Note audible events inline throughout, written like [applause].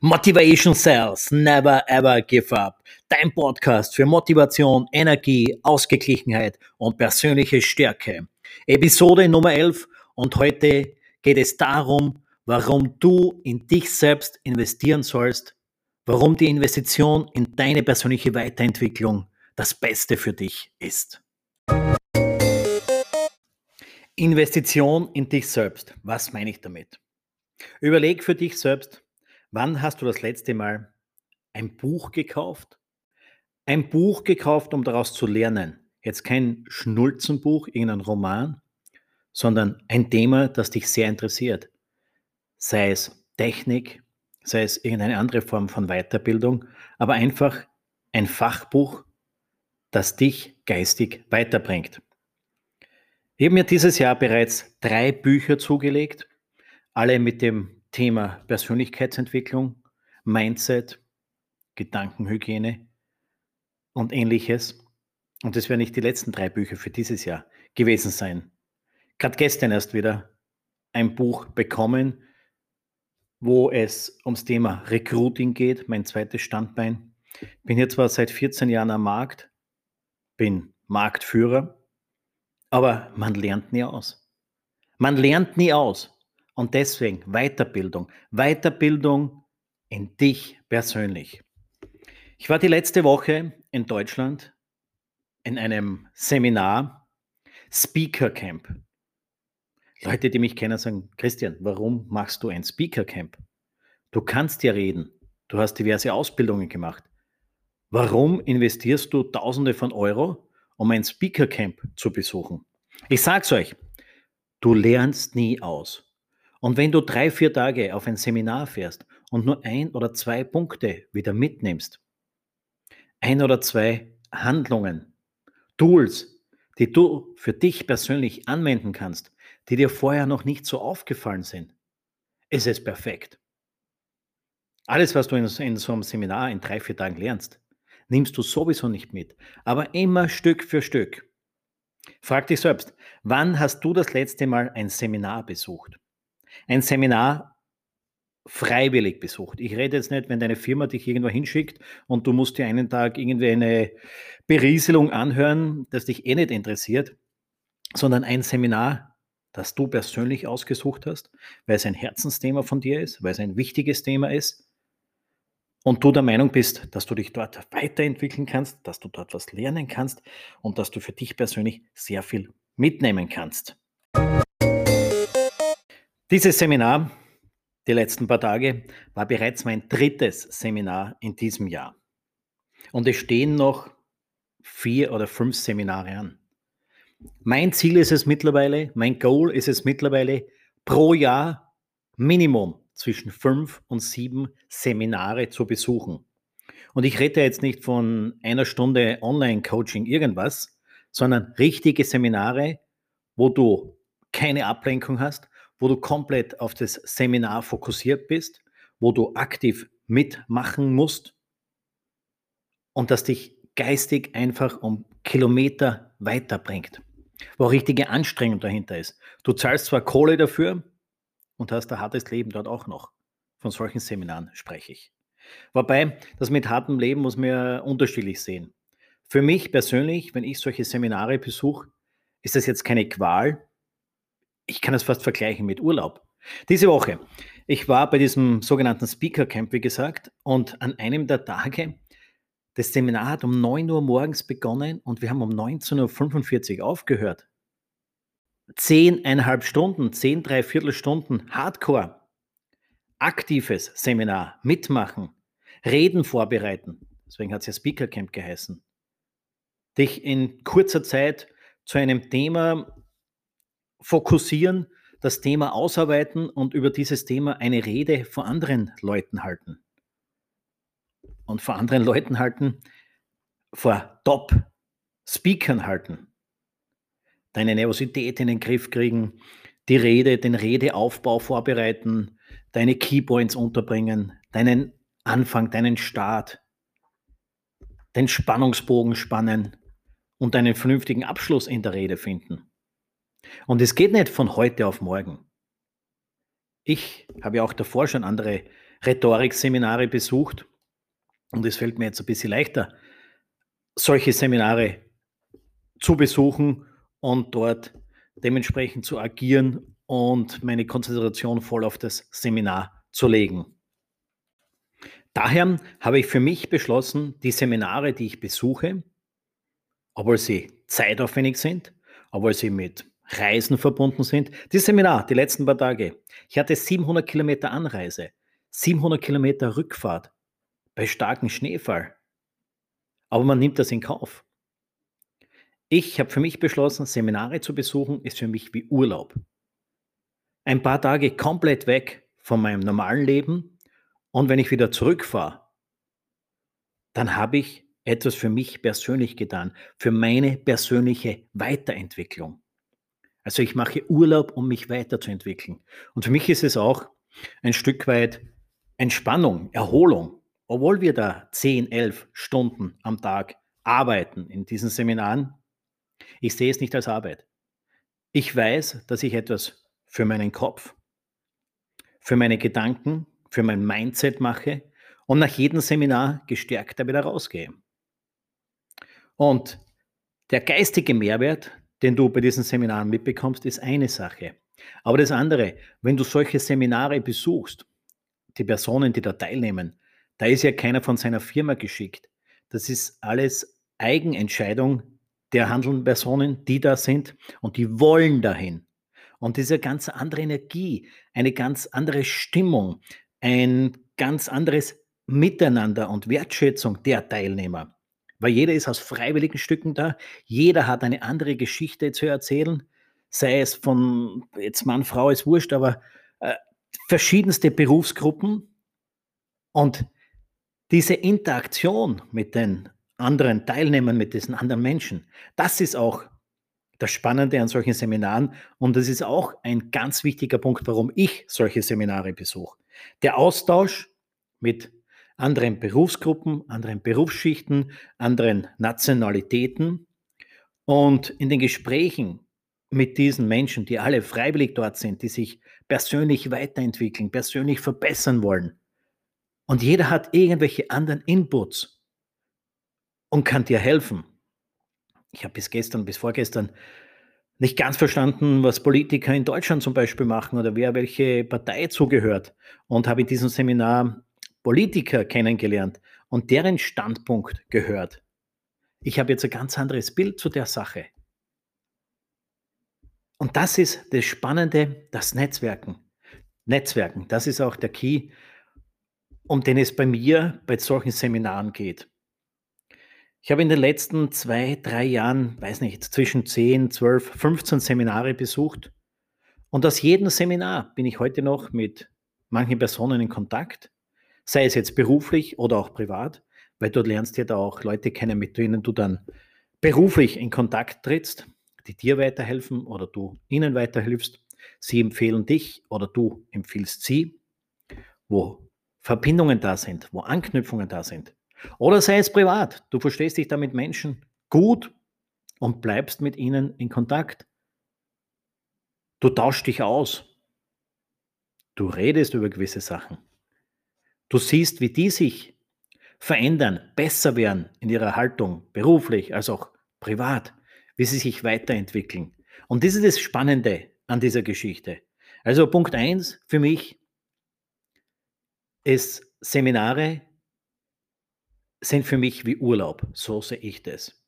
Motivation Cells, never ever give up. Dein Podcast für Motivation, Energie, Ausgeglichenheit und persönliche Stärke. Episode Nummer 11 und heute geht es darum, warum du in dich selbst investieren sollst, warum die Investition in deine persönliche Weiterentwicklung das Beste für dich ist. Investition in dich selbst. Was meine ich damit? Überleg für dich selbst, wann hast du das letzte Mal ein Buch gekauft? Ein Buch gekauft, um daraus zu lernen. Jetzt kein Schnulzenbuch, irgendein Roman, sondern ein Thema, das dich sehr interessiert. Sei es Technik, sei es irgendeine andere Form von Weiterbildung, aber einfach ein Fachbuch, das dich geistig weiterbringt. Ich habe mir dieses Jahr bereits drei Bücher zugelegt, alle mit dem Thema Persönlichkeitsentwicklung, Mindset, Gedankenhygiene und ähnliches. Und das werden nicht die letzten drei Bücher für dieses Jahr gewesen sein. Gerade gestern erst wieder ein Buch bekommen, wo es ums Thema Recruiting geht, mein zweites Standbein. Bin hier zwar seit 14 Jahren am Markt, bin Marktführer, aber man lernt nie aus. Man lernt nie aus. Und deswegen Weiterbildung. Weiterbildung in dich persönlich. Ich war die letzte Woche in Deutschland in einem Seminar, Speaker Camp. Leute, die mich kennen, sagen, Christian, warum machst du ein Speaker Camp? Du kannst ja reden. Du hast diverse Ausbildungen gemacht. Warum investierst du Tausende von Euro um ein Speaker Camp zu besuchen. Ich sag's euch, du lernst nie aus. Und wenn du drei, vier Tage auf ein Seminar fährst und nur ein oder zwei Punkte wieder mitnimmst, ein oder zwei Handlungen, Tools, die du für dich persönlich anwenden kannst, die dir vorher noch nicht so aufgefallen sind, ist es perfekt. Alles, was du in, so einem Seminar in drei, vier Tagen lernst, nimmst du sowieso nicht mit, aber immer Stück für Stück. Frag dich selbst, wann hast du das letzte Mal ein Seminar besucht? Ein Seminar freiwillig besucht. Ich rede jetzt nicht, wenn deine Firma dich irgendwo hinschickt und du musst dir einen Tag irgendwie eine Berieselung anhören, das dich eh nicht interessiert, sondern ein Seminar, das du persönlich ausgesucht hast, weil es ein Herzensthema von dir ist, weil es ein wichtiges Thema ist und du der Meinung bist, dass du dich dort weiterentwickeln kannst, dass du dort was lernen kannst und dass du für dich persönlich sehr viel mitnehmen kannst. Dieses Seminar, die letzten paar Tage, war bereits mein drittes Seminar in diesem Jahr. Und es stehen noch vier oder fünf Seminare an. Mein Ziel ist es mittlerweile, mein Goal ist es mittlerweile, pro Jahr Minimum zwischen fünf und sieben Seminare zu besuchen. Und ich rede jetzt nicht von einer Stunde Online-Coaching irgendwas, sondern richtige Seminare, wo du keine Ablenkung hast, wo du komplett auf das Seminar fokussiert bist, wo du aktiv mitmachen musst und das dich geistig einfach um Kilometer weiterbringt, wo richtige Anstrengung dahinter ist. Du zahlst zwar Kohle dafür, und hast ein hartes Leben dort auch noch. Von solchen Seminaren spreche ich. Wobei, das mit hartem Leben muss man ja unterschiedlich sehen. Für mich persönlich, wenn ich solche Seminare besuche, ist das jetzt keine Qual. Ich kann es fast vergleichen mit Urlaub. Diese Woche, ich war bei diesem sogenannten Speaker Camp, wie gesagt, und an einem der Tage, das Seminar hat um 9 Uhr morgens begonnen und wir haben um 19.45 Uhr aufgehört zehneinhalb Stunden, zehn, dreiviertel Stunden Hardcore, aktives Seminar, mitmachen, Reden vorbereiten. Deswegen hat es ja Speaker Camp geheißen. Dich in kurzer Zeit zu einem Thema fokussieren, das Thema ausarbeiten und über dieses Thema eine Rede vor anderen Leuten halten. Und vor anderen Leuten halten, vor Top-Speakern halten deine Nervosität in den Griff kriegen, die Rede, den Redeaufbau vorbereiten, deine Keypoints unterbringen, deinen Anfang, deinen Start, den Spannungsbogen spannen und einen vernünftigen Abschluss in der Rede finden. Und es geht nicht von heute auf morgen. Ich habe ja auch davor schon andere Rhetorikseminare besucht und es fällt mir jetzt ein bisschen leichter, solche Seminare zu besuchen und dort dementsprechend zu agieren und meine Konzentration voll auf das Seminar zu legen. Daher habe ich für mich beschlossen, die Seminare, die ich besuche, obwohl sie zeitaufwendig sind, obwohl sie mit Reisen verbunden sind. Die Seminar, die letzten paar Tage. Ich hatte 700 Kilometer Anreise, 700 Kilometer Rückfahrt bei starkem Schneefall. Aber man nimmt das in Kauf. Ich habe für mich beschlossen, Seminare zu besuchen, ist für mich wie Urlaub. Ein paar Tage komplett weg von meinem normalen Leben und wenn ich wieder zurückfahre, dann habe ich etwas für mich persönlich getan, für meine persönliche Weiterentwicklung. Also ich mache Urlaub, um mich weiterzuentwickeln. Und für mich ist es auch ein Stück weit Entspannung, Erholung. Obwohl wir da 10, 11 Stunden am Tag arbeiten in diesen Seminaren, ich sehe es nicht als Arbeit. Ich weiß, dass ich etwas für meinen Kopf, für meine Gedanken, für mein Mindset mache und nach jedem Seminar gestärkter wieder rausgehe. Und der geistige Mehrwert, den du bei diesen Seminaren mitbekommst, ist eine Sache. Aber das andere, wenn du solche Seminare besuchst, die Personen, die da teilnehmen, da ist ja keiner von seiner Firma geschickt. Das ist alles Eigenentscheidung der handelnden Personen, die da sind und die wollen dahin. Und diese ganz andere Energie, eine ganz andere Stimmung, ein ganz anderes Miteinander und Wertschätzung der Teilnehmer. Weil jeder ist aus freiwilligen Stücken da, jeder hat eine andere Geschichte zu erzählen, sei es von jetzt Mann, Frau, ist wurscht, aber äh, verschiedenste Berufsgruppen. Und diese Interaktion mit den anderen Teilnehmern, mit diesen anderen Menschen, das ist auch das Spannende an solchen Seminaren. Und das ist auch ein ganz wichtiger Punkt, warum ich solche Seminare besuche. Der Austausch mit anderen Berufsgruppen, anderen Berufsschichten, anderen Nationalitäten und in den Gesprächen mit diesen Menschen, die alle freiwillig dort sind, die sich persönlich weiterentwickeln, persönlich verbessern wollen. Und jeder hat irgendwelche anderen Inputs und kann dir helfen. Ich habe bis gestern, bis vorgestern nicht ganz verstanden, was Politiker in Deutschland zum Beispiel machen oder wer welche Partei zugehört. Und habe in diesem Seminar Politiker kennengelernt und deren Standpunkt gehört. Ich habe jetzt ein ganz anderes Bild zu der Sache. Und das ist das Spannende, das Netzwerken. Netzwerken, das ist auch der Key, um den es bei mir bei solchen Seminaren geht. Ich habe in den letzten zwei, drei Jahren, weiß nicht, zwischen 10, 12, 15 Seminare besucht. Und aus jedem Seminar bin ich heute noch mit manchen Personen in Kontakt, sei es jetzt beruflich oder auch privat, weil dort lernst du ja da auch Leute kennen, mit denen du dann beruflich in Kontakt trittst, die dir weiterhelfen oder du ihnen weiterhilfst. Sie empfehlen dich oder du empfiehlst sie, wo Verbindungen da sind, wo Anknüpfungen da sind. Oder sei es privat. Du verstehst dich da mit Menschen gut und bleibst mit ihnen in Kontakt. Du tauschst dich aus. Du redest über gewisse Sachen. Du siehst, wie die sich verändern, besser werden in ihrer Haltung, beruflich als auch privat, wie sie sich weiterentwickeln. Und das ist das Spannende an dieser Geschichte. Also Punkt 1 für mich ist Seminare sind für mich wie Urlaub. So sehe ich das.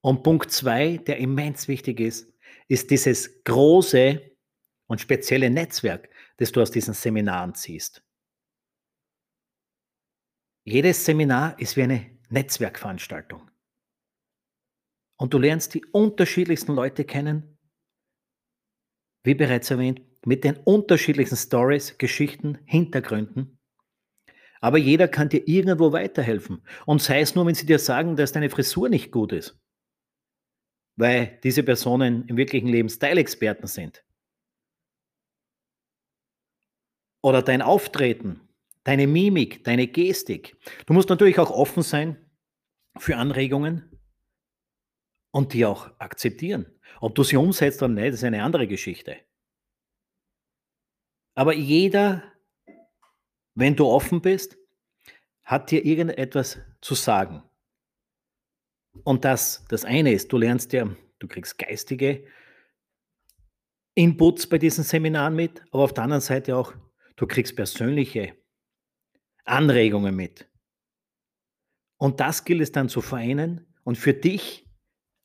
Und Punkt zwei, der immens wichtig ist, ist dieses große und spezielle Netzwerk, das du aus diesen Seminaren ziehst. Jedes Seminar ist wie eine Netzwerkveranstaltung. Und du lernst die unterschiedlichsten Leute kennen, wie bereits erwähnt, mit den unterschiedlichsten Stories, Geschichten, Hintergründen. Aber jeder kann dir irgendwo weiterhelfen. Und sei es nur, wenn sie dir sagen, dass deine Frisur nicht gut ist. Weil diese Personen im wirklichen Leben Style-Experten sind. Oder dein Auftreten, deine Mimik, deine Gestik. Du musst natürlich auch offen sein für Anregungen und die auch akzeptieren. Ob du sie umsetzt oder nicht, ist eine andere Geschichte. Aber jeder wenn du offen bist, hat dir irgendetwas zu sagen. Und das, das eine ist, du lernst ja, du kriegst geistige Inputs bei diesen Seminaren mit, aber auf der anderen Seite auch, du kriegst persönliche Anregungen mit. Und das gilt es dann zu vereinen und für dich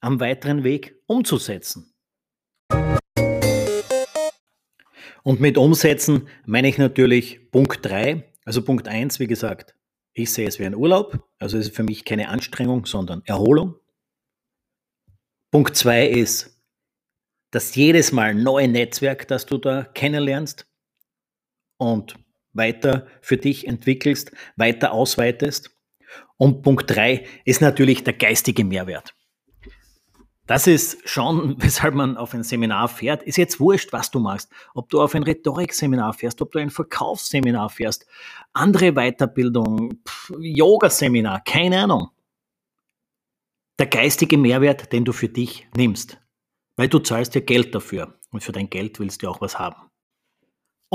am weiteren Weg umzusetzen. Und mit umsetzen meine ich natürlich Punkt 3. Also Punkt 1, wie gesagt, ich sehe es wie ein Urlaub. Also es ist für mich keine Anstrengung, sondern Erholung. Punkt 2 ist das jedes Mal neue Netzwerk, das du da kennenlernst und weiter für dich entwickelst, weiter ausweitest. Und Punkt 3 ist natürlich der geistige Mehrwert. Das ist schon, [laughs] weshalb man auf ein Seminar fährt. Ist jetzt wurscht, was du machst. Ob du auf ein Rhetorikseminar fährst, ob du ein Verkaufsseminar fährst, andere Weiterbildung, Yoga-Seminar, keine Ahnung. Der geistige Mehrwert, den du für dich nimmst. Weil du zahlst ja Geld dafür. Und für dein Geld willst du auch was haben.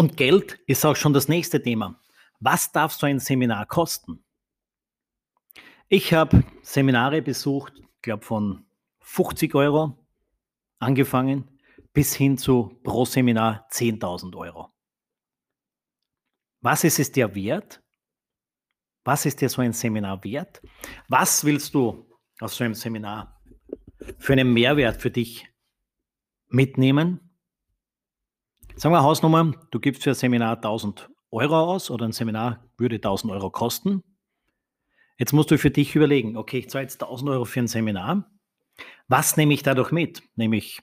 Und Geld ist auch schon das nächste Thema. Was darf so ein Seminar kosten? Ich habe Seminare besucht, ich glaube von 50 Euro angefangen bis hin zu pro Seminar 10.000 Euro. Was ist es dir wert? Was ist dir so ein Seminar wert? Was willst du aus so einem Seminar für einen Mehrwert für dich mitnehmen? Sagen wir Hausnummer, du gibst für ein Seminar 1000 Euro aus oder ein Seminar würde 1000 Euro kosten. Jetzt musst du für dich überlegen, okay, ich zahle jetzt 1000 Euro für ein Seminar was nehme ich dadurch mit? Nämlich,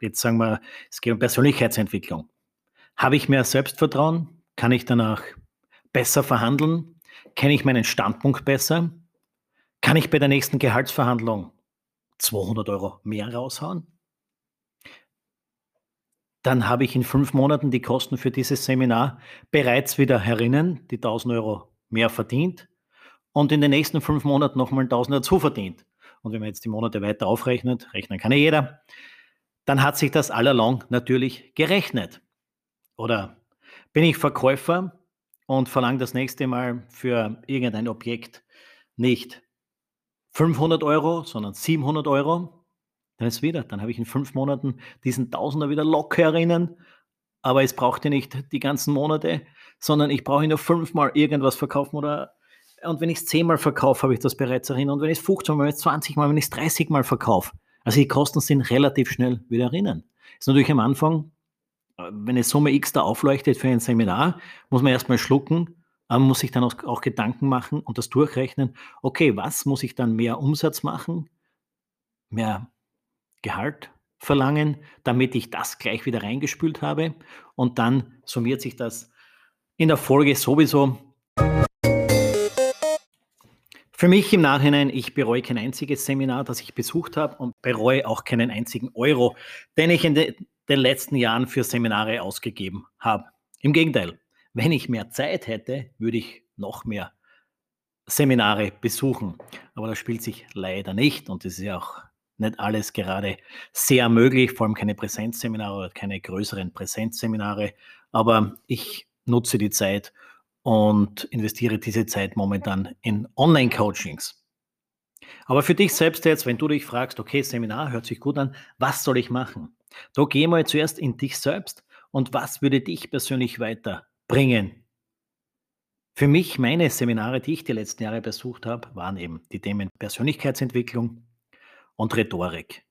jetzt sagen wir, es geht um Persönlichkeitsentwicklung. Habe ich mehr Selbstvertrauen? Kann ich danach besser verhandeln? Kenne ich meinen Standpunkt besser? Kann ich bei der nächsten Gehaltsverhandlung 200 Euro mehr raushauen? Dann habe ich in fünf Monaten die Kosten für dieses Seminar bereits wieder herinnen, die 1000 Euro mehr verdient und in den nächsten fünf Monaten nochmal 1000 dazu verdient. Und wenn man jetzt die Monate weiter aufrechnet, rechnen kann ja jeder, dann hat sich das allalong natürlich gerechnet. Oder bin ich Verkäufer und verlange das nächste Mal für irgendein Objekt nicht 500 Euro, sondern 700 Euro, dann ist wieder, dann habe ich in fünf Monaten diesen Tausender wieder locker erinnern, aber es braucht ja nicht die ganzen Monate, sondern ich brauche nur fünfmal irgendwas verkaufen oder und wenn ich es zehnmal verkaufe, habe ich das bereits erinnert. Und wenn ich es 15 Mal, wenn ich es 20 Mal, wenn ich es 30 Mal verkaufe. Also die Kosten sind relativ schnell wieder erinnern. Ist natürlich am Anfang, wenn eine Summe X da aufleuchtet für ein Seminar, muss man erstmal schlucken, aber muss sich dann auch Gedanken machen und das durchrechnen. Okay, was muss ich dann mehr Umsatz machen, mehr Gehalt verlangen, damit ich das gleich wieder reingespült habe und dann summiert sich das in der Folge sowieso für mich im Nachhinein, ich bereue kein einziges Seminar, das ich besucht habe und bereue auch keinen einzigen Euro, den ich in de, den letzten Jahren für Seminare ausgegeben habe. Im Gegenteil, wenn ich mehr Zeit hätte, würde ich noch mehr Seminare besuchen. Aber das spielt sich leider nicht und es ist ja auch nicht alles gerade sehr möglich, vor allem keine Präsenzseminare oder keine größeren Präsenzseminare. Aber ich nutze die Zeit, und investiere diese Zeit momentan in Online-Coachings. Aber für dich selbst jetzt, wenn du dich fragst, okay, Seminar hört sich gut an, was soll ich machen? Da geh mal zuerst in dich selbst und was würde dich persönlich weiterbringen? Für mich, meine Seminare, die ich die letzten Jahre besucht habe, waren eben die Themen Persönlichkeitsentwicklung und Rhetorik.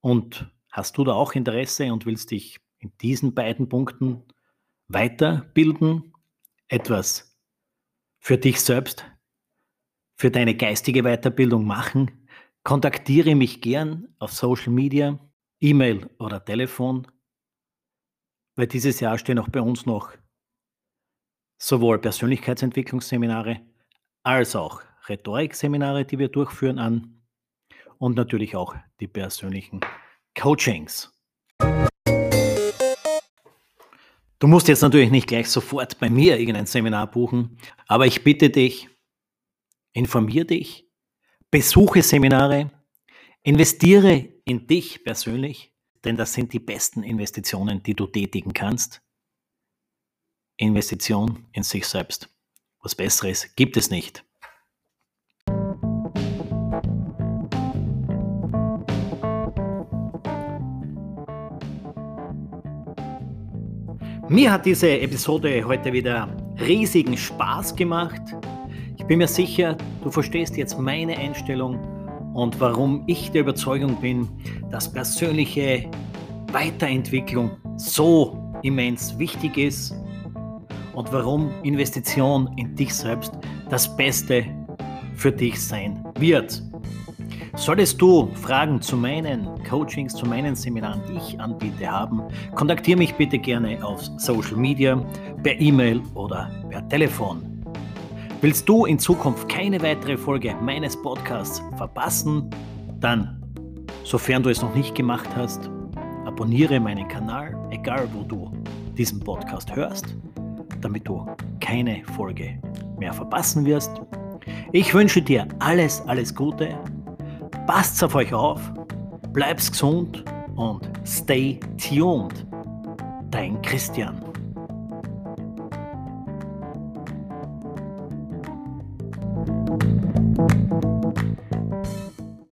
Und hast du da auch Interesse und willst dich in diesen beiden Punkten weiterbilden? Etwas für dich selbst, für deine geistige Weiterbildung machen, kontaktiere mich gern auf Social Media, E-Mail oder Telefon, weil dieses Jahr stehen auch bei uns noch sowohl Persönlichkeitsentwicklungsseminare als auch Rhetorikseminare, die wir durchführen an und natürlich auch die persönlichen Coachings. Du musst jetzt natürlich nicht gleich sofort bei mir irgendein Seminar buchen, aber ich bitte dich, informier dich, besuche Seminare, investiere in dich persönlich, denn das sind die besten Investitionen, die du tätigen kannst. Investition in sich selbst. Was Besseres gibt es nicht. Mir hat diese Episode heute wieder riesigen Spaß gemacht. Ich bin mir sicher, du verstehst jetzt meine Einstellung und warum ich der Überzeugung bin, dass persönliche Weiterentwicklung so immens wichtig ist und warum Investition in dich selbst das Beste für dich sein wird. Solltest du Fragen zu meinen Coachings, zu meinen Seminaren, die ich anbiete, haben, kontaktiere mich bitte gerne auf Social Media, per E-Mail oder per Telefon. Willst du in Zukunft keine weitere Folge meines Podcasts verpassen? Dann, sofern du es noch nicht gemacht hast, abonniere meinen Kanal, egal wo du diesen Podcast hörst, damit du keine Folge mehr verpassen wirst. Ich wünsche dir alles, alles Gute Passt auf euch auf, bleibt gesund und stay tuned. Dein Christian.